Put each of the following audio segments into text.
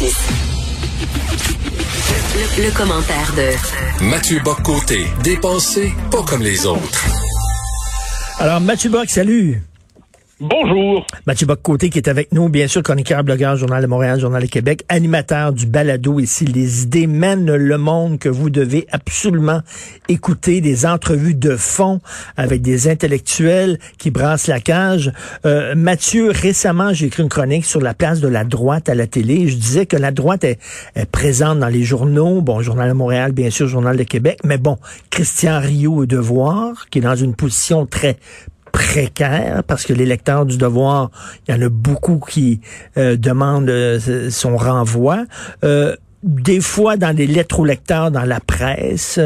Le, le commentaire de Mathieu Boccoté, dépensé pas comme les autres. Alors, Mathieu Bock, salut. Bonjour. Mathieu Bock-Côté qui est avec nous, bien sûr, chroniqueur, blogueur, Journal de Montréal, Journal de Québec, animateur du balado ici. Les idées mènent le monde que vous devez absolument écouter, des entrevues de fond avec des intellectuels qui brassent la cage. Euh, Mathieu, récemment, j'ai écrit une chronique sur la place de la droite à la télé. Je disais que la droite est, est présente dans les journaux, bon, Journal de Montréal, bien sûr, Journal de Québec, mais bon, Christian Rio au devoir, qui est dans une position très précaire parce que les lecteurs du devoir, il y en a beaucoup qui euh, demandent euh, son renvoi. Euh, des fois, dans les lettres aux lecteurs, dans la presse,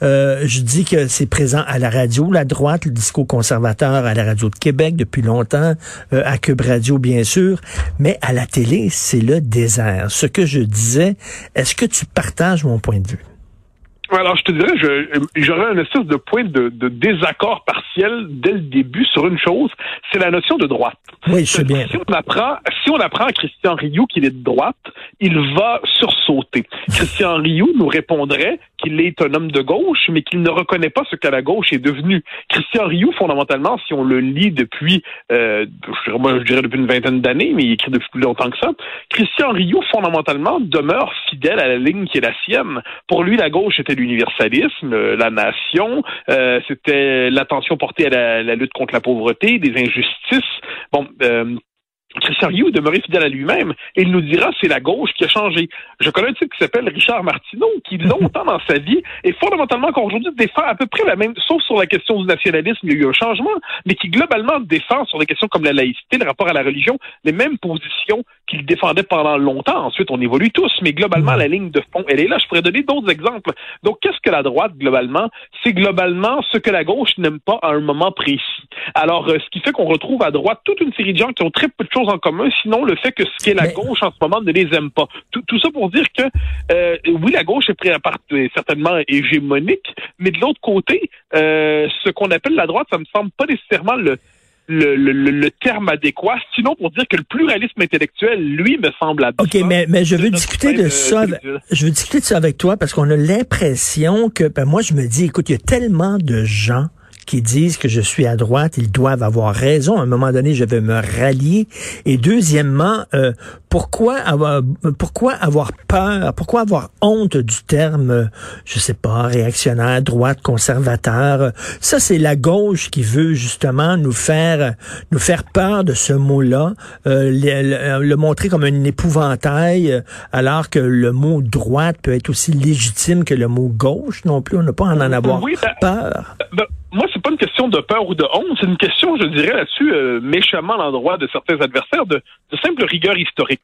je dis que c'est présent à la radio, la droite, le discours conservateur à la radio de Québec depuis longtemps, à Cube Radio, bien sûr, mais à la télé, c'est le désert. Ce que je disais, est-ce que tu partages mon point de vue? Alors, je te dirais, j'aurais un espèce de point de, de, désaccord partiel dès le début sur une chose, c'est la notion de droite. Oui, je sais bien. Si on apprend, si on apprend à Christian Rioux qu'il est de droite, il va sursauter. Christian Rioux nous répondrait qu'il est un homme de gauche, mais qu'il ne reconnaît pas ce qu'à la gauche est devenu. Christian Rioux, fondamentalement, si on le lit depuis, euh, moi je dirais depuis une vingtaine d'années, mais il écrit depuis plus longtemps que ça, Christian Rioux, fondamentalement, demeure fidèle à la ligne qui est la sienne. Pour lui, la gauche était l'universalisme, euh, la nation, euh, c'était l'attention portée à la, la, lutte contre la pauvreté, des injustices. Bon, euh, Christian Rioux demeuré fidèle à lui-même et il nous dira c'est la gauche qui a changé. Je connais un type qui s'appelle Richard Martineau qui longtemps dans sa vie et fondamentalement encore aujourd'hui défend à peu près la même, sauf sur la question du nationalisme, il y a eu un changement, mais qui globalement défend sur des questions comme la laïcité, le rapport à la religion, les mêmes positions qu'il défendait pendant longtemps. Ensuite, on évolue tous, mais globalement, la ligne de fond, elle est là. Je pourrais donner d'autres exemples. Donc, qu'est-ce que la droite, globalement? C'est globalement ce que la gauche n'aime pas à un moment précis. Alors, euh, ce qui fait qu'on retrouve à droite toute une série de gens qui ont très peu de choses en commun, sinon le fait que ce qui est la gauche en ce moment ne les aime pas. Tout, tout ça pour dire que, euh, oui, la gauche est, est certainement hégémonique, mais de l'autre côté, euh, ce qu'on appelle la droite, ça me semble pas nécessairement le le, le, le, terme adéquat, sinon pour dire que le pluralisme intellectuel, lui, me semble absent. OK, mais, mais je veux discuter de, ça. Je veux discuter de ça avec toi parce qu'on a l'impression que, ben moi, je me dis, écoute, il y a tellement de gens qui disent que je suis à droite, ils doivent avoir raison. À un moment donné, je vais me rallier. Et deuxièmement, euh, pourquoi avoir pourquoi avoir peur, pourquoi avoir honte du terme, je sais pas, réactionnaire, droite, conservateur? Ça, c'est la gauche qui veut justement nous faire nous faire peur de ce mot-là, euh, le, montrer comme un épouvantail, alors que le mot droite peut être aussi légitime que le mot gauche non plus. On n'a pas à en avoir ben, peur. Ben, moi, c'est pas une question de peur ou de honte, c'est une question, je dirais là-dessus, euh, méchamment l'endroit de certains adversaires, de, de simple rigueur historique.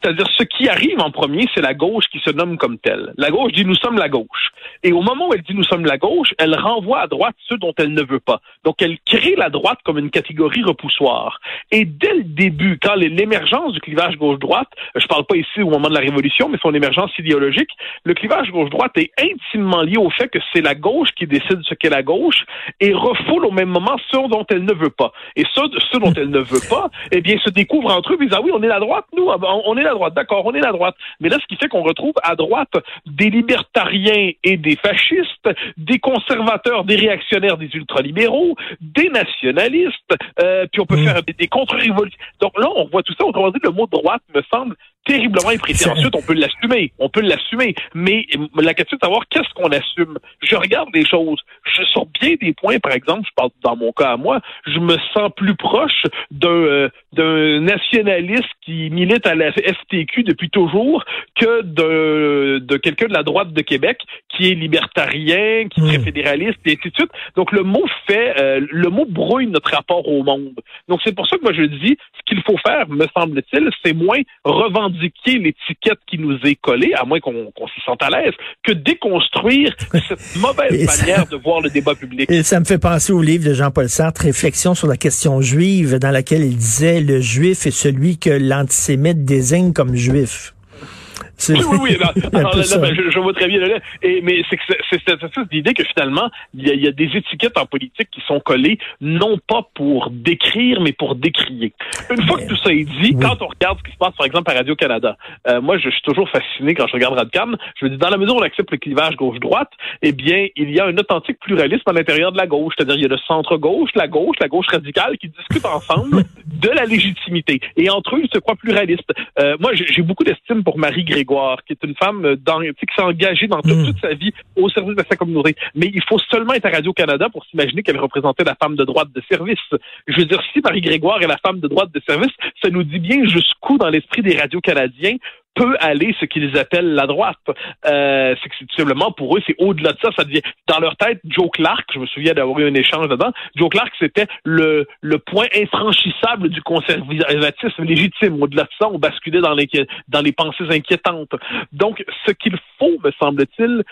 C'est-à-dire, ce qui arrive en premier, c'est la gauche qui se nomme comme telle. La gauche dit nous sommes la gauche. Et au moment où elle dit nous sommes la gauche, elle renvoie à droite ceux dont elle ne veut pas. Donc, elle crée la droite comme une catégorie repoussoire. Et dès le début, quand l'émergence du clivage gauche-droite, je parle pas ici au moment de la Révolution, mais son émergence idéologique, le clivage gauche-droite est intimement lié au fait que c'est la gauche qui décide ce qu'est la gauche et refoule au même moment ceux dont elle ne veut pas. Et ceux, dont elle ne veut pas, eh bien, se découvrent entre eux, et disent, ah oui, on est la droite, nous, ah ben, on est la droite, d'accord, on est la droite. Mais là, ce qui fait qu'on retrouve à droite des libertariens et des fascistes, des conservateurs, des réactionnaires, des ultralibéraux, des nationalistes, euh, puis on peut mmh. faire des, des contre-révolutions. Donc là, on voit tout ça. Autrement dit, le mot droite me semble terriblement imprécis. Ensuite, on peut l'assumer, on peut l'assumer, mais la question de savoir qu'est-ce qu'on assume. Je regarde des choses, je sors bien des points, par exemple, je parle dans mon cas à moi, je me sens plus proche d'un euh, d'un nationaliste qui milite à la FTQ depuis toujours que de, de quelqu'un de la droite de Québec qui est libertarien, qui est hmm. fédéraliste, et ainsi de suite. Donc le mot fait, euh, le mot brouille notre rapport au monde. Donc c'est pour ça que moi je dis, ce qu'il faut faire, me semble-t-il, c'est moins revendiquer l'étiquette qui nous est collée, à moins qu'on s'y sente à l'aise, que déconstruire cette mauvaise manière de voir le débat public. Et ça me fait penser au livre de Jean-Paul Sartre, Réflexion sur la question juive, dans laquelle il disait le juif est celui que l'antisémite désigne comme juif. Oui, oui, oui. Alors, là, ben, je, je, vois très bien. Là, et, mais c'est cette l'idée que finalement, il y, y, a, des étiquettes en politique qui sont collées, non pas pour décrire, mais pour décrier. Une fois que tout ça est dit, quand on regarde ce qui se passe, par exemple, à Radio-Canada, euh, moi, je, suis toujours fasciné quand je regarde Radcam. Je me dis, dans la mesure où on accepte le clivage gauche-droite, eh bien, il y a un authentique pluralisme à l'intérieur de la gauche. C'est-à-dire, il y a le centre-gauche, la gauche, la gauche radicale qui discutent ensemble de la légitimité. Et entre eux, ils se croient pluralistes. Euh, moi, j'ai beaucoup d'estime pour Marie Grégoire, qui est une femme euh, dans, qui s'est engagée dans toute, mm. toute, sa vie au service de sa communauté. Mais il faut seulement être à Radio-Canada pour s'imaginer qu'elle représentait la femme de droite de service. Je veux dire, si Marie Grégoire est la femme de droite de service, ça nous dit bien jusqu'où dans l'esprit des radios canadiens peut aller ce qu'ils appellent la droite. Euh, c'est que tout simplement pour eux, c'est au-delà de ça, ça devient dans leur tête. Joe Clark, je me souviens d'avoir eu un échange dedans. Joe Clark, c'était le le point infranchissable du conservatisme légitime. Au-delà de ça, on basculait dans les dans les pensées inquiétantes. Donc, ce qu'il faut, me semble-t-il,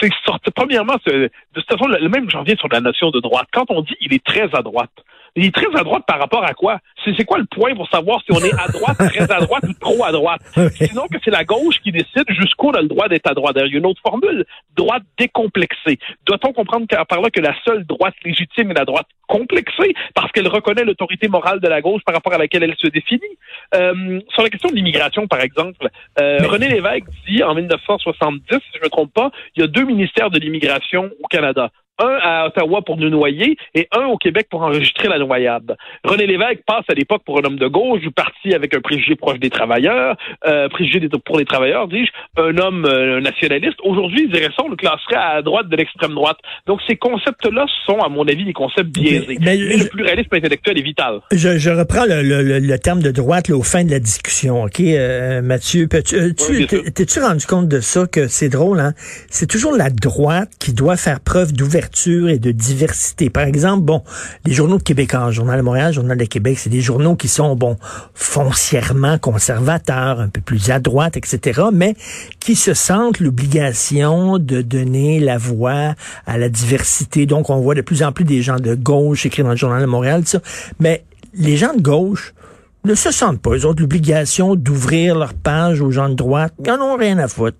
c'est sortir. Premièrement, de toute façon, le même j'en viens sur la notion de droite. Quand on dit il est très à droite, il est très à droite par rapport à quoi? C'est quoi le point pour savoir si on est à droite, très à droite ou trop à droite? Sinon que c'est la gauche qui décide jusqu'où on a le droit d'être à droite. Il y a une autre formule, droite décomplexée. Doit-on comprendre par là que la seule droite légitime est la droite complexée parce qu'elle reconnaît l'autorité morale de la gauche par rapport à laquelle elle se définit? Euh, sur la question de l'immigration, par exemple, euh, René Lévesque dit en 1970, si je ne me trompe pas, il y a deux ministères de l'immigration au Canada un à Ottawa pour nous noyer et un au Québec pour enregistrer la noyade. René Lévesque passe à l'époque pour un homme de gauche, du parti avec un préjugé proche des travailleurs, euh, préjugé pour les travailleurs, dis-je, un homme euh, nationaliste. Aujourd'hui, il dirait ça, on le classerait à droite de l'extrême droite. Donc ces concepts-là sont, à mon avis, des concepts biaisés. Mais, le pluralisme intellectuel est vital. Je, je reprends le, le, le, terme de droite là, au fin de la discussion, ok, euh, Mathieu. Euh, tu, t'es-tu rendu compte de ça que c'est drôle, hein? C'est toujours la droite qui doit faire preuve d'ouverture et de diversité. Par exemple, bon, les journaux Québécois, Journal de Montréal, Journal de Québec, c'est des journaux qui sont, bon, foncièrement conservateurs, un peu plus à droite, etc., mais qui se sentent l'obligation de donner la voix à la diversité. Donc, on voit de plus en plus des gens de gauche écrire dans le Journal de Montréal, ça. Mais les gens de gauche, ne se sentent pas. Ils ont l'obligation d'ouvrir leur page aux gens de droite. Ils n'en ont rien à foutre.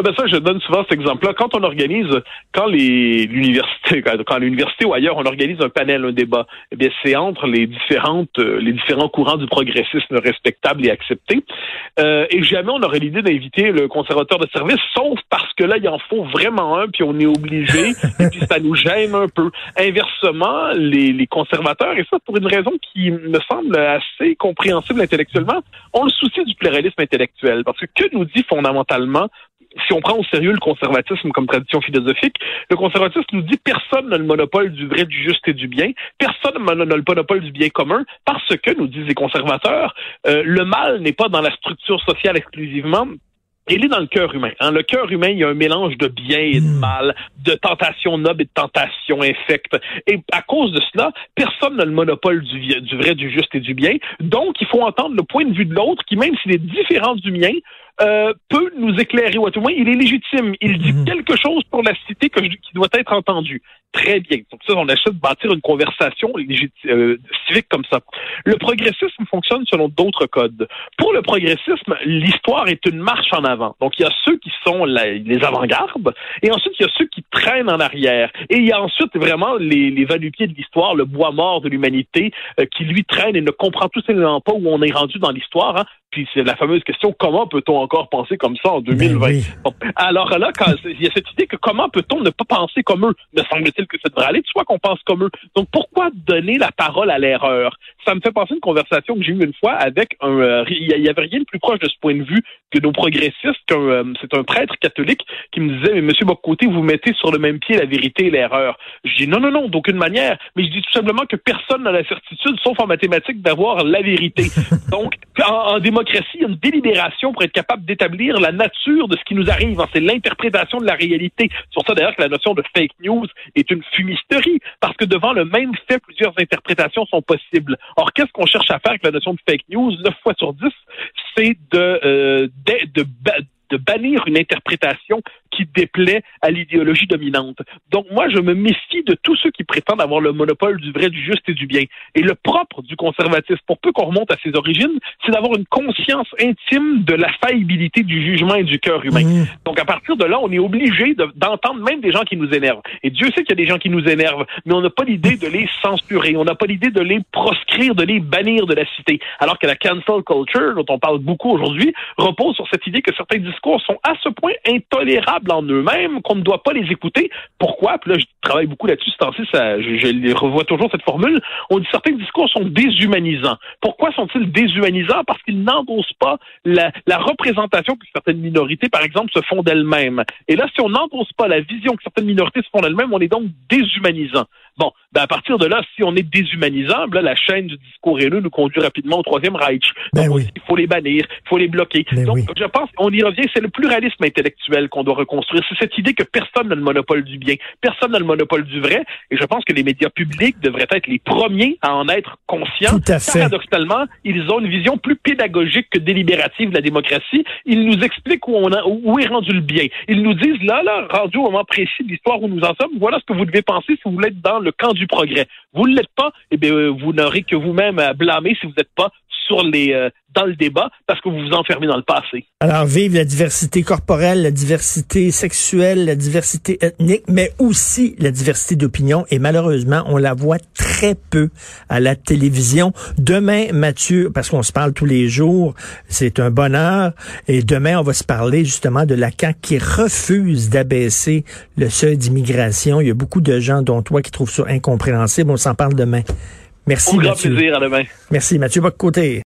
Ben ça, je donne souvent cet exemple-là. Quand on organise, quand les l'université, quand l'université ou ailleurs, on organise un panel, un débat, eh bien c'est entre les différentes, euh, les différents courants du progressisme respectable et accepté. Euh, et jamais on aurait l'idée d'inviter le conservateur de service, sauf parce que là, il en faut vraiment un, puis on est obligé, et puis ça nous gêne un peu. Inversement, les, les conservateurs, et ça pour une raison qui me semble assez compréhensible intellectuellement, ont le souci du pluralisme intellectuel. Parce que que nous dit fondamentalement si on prend au sérieux le conservatisme comme tradition philosophique, le conservatisme nous dit personne n'a le monopole du vrai, du juste et du bien. Personne n'a le monopole du bien commun parce que, nous disent les conservateurs, euh, le mal n'est pas dans la structure sociale exclusivement, il est dans le cœur humain. Hein. Le cœur humain, il y a un mélange de bien et de hmm. mal, de tentation noble et de tentation infecte. Et à cause de cela, personne n'a le monopole du, du vrai, du juste et du bien. Donc, il faut entendre le point de vue de l'autre qui, même s'il est différent du mien, euh, peut nous éclairer, ou à tout le moins, il est légitime. Il dit mhm. quelque chose pour la cité que qui doit être entendu. Très bien. Donc ça, on essaie de bâtir une conversation euh, civique comme ça. Le progressisme fonctionne selon d'autres codes. Pour le progressisme, l'histoire est une marche en avant. Donc il y a ceux qui sont les avant-gardes, et ensuite il y a ceux qui traînent en arrière. Et il y a ensuite vraiment les, les pieds de l'histoire, le bois mort de l'humanité, euh, qui lui traîne et ne comprend tout simplement pas où on est rendu dans l'histoire. Hein. Puis c'est la fameuse question, comment peut-on encore penser comme ça en 2020? Ben Alors là, il y a cette idée que comment peut-on ne pas penser comme eux? Me semble-t-il que ça devrait aller de soi qu'on pense comme eux. Donc pourquoi donner la parole à l'erreur? Ça me fait penser à une conversation que j'ai eue une fois avec un... Euh, il y avait rien de plus proche de ce point de vue que nos progressistes, euh, c'est un prêtre catholique qui me disait, mais monsieur Bocoté, vous mettez sur le même pied la vérité et l'erreur. Je dis non, non, non, d'aucune manière. Mais je dis tout simplement que personne n'a la certitude, sauf en mathématiques, d'avoir la vérité. Donc, en, en démocratie, il y a une délibération pour être capable d'établir la nature de ce qui nous arrive. C'est l'interprétation de la réalité. C'est pour ça d'ailleurs que la notion de fake news est une fumisterie, parce que devant le même fait, plusieurs interprétations sont possibles. Or, qu'est-ce qu'on cherche à faire avec la notion de fake news? 9 fois sur 10, c'est de, euh, de, de, de bannir une interprétation qui déplaît à l'idéologie dominante. Donc moi, je me méfie de tous ceux qui prétendent avoir le monopole du vrai, du juste et du bien. Et le propre du conservatisme, pour peu qu'on remonte à ses origines, c'est d'avoir une conscience intime de la faillibilité du jugement et du cœur humain. Mmh. Donc à partir de là, on est obligé d'entendre même des gens qui nous énervent. Et Dieu sait qu'il y a des gens qui nous énervent, mais on n'a pas l'idée de les censurer, on n'a pas l'idée de les proscrire, de les bannir de la cité. Alors que la cancel culture, dont on parle beaucoup aujourd'hui, repose sur cette idée que certains discours sont à ce point intolérables en eux-mêmes qu'on ne doit pas les écouter. Pourquoi? Puis là, je travaille beaucoup là-dessus, c'est ça, je, je revois toujours cette formule. On dit certains discours sont déshumanisants. Pourquoi sont-ils déshumanisants? Parce qu'ils n'endossent pas la, la représentation que certaines minorités, par exemple, se font d'elles-mêmes. Et là, si on n'endosse pas la vision que certaines minorités se font d'elles-mêmes, on est donc déshumanisant. Bon, ben à partir de là, si on est déshumanisant, là, la chaîne du discours haineux nous conduit rapidement au troisième Reich. Ben oui. Il faut les bannir, il faut les bloquer. Ben Donc, oui. je pense, on y revient, c'est le pluralisme intellectuel qu'on doit reconstruire. C'est cette idée que personne n'a le monopole du bien, personne n'a le monopole du vrai. Et je pense que les médias publics devraient être les premiers à en être conscients. Tout à fait. Paradoxalement, ils ont une vision plus pédagogique que délibérative de la démocratie. Ils nous expliquent où, on a, où est rendu le bien. Ils nous disent, là, là, rendu au moment précis de l'histoire où nous en sommes, voilà ce que vous devez penser si vous voulez être dans le camp du progrès. Vous ne l'êtes pas, eh bien, euh, vous n'aurez que vous-même à blâmer si vous n'êtes pas sur les euh, dans le débat parce que vous vous enfermez dans le passé. Alors, vive la diversité corporelle, la diversité sexuelle, la diversité ethnique, mais aussi la diversité d'opinion. Et malheureusement, on la voit très peu à la télévision. Demain, Mathieu, parce qu'on se parle tous les jours, c'est un bonheur. Et demain, on va se parler justement de la CAQ qui refuse d'abaisser le seuil d'immigration. Il y a beaucoup de gens, dont toi, qui trouvent ça incompréhensible. On s'en parle demain. Merci, Au grand Mathieu. plaisir, à demain. Merci, Mathieu Bock-Côté.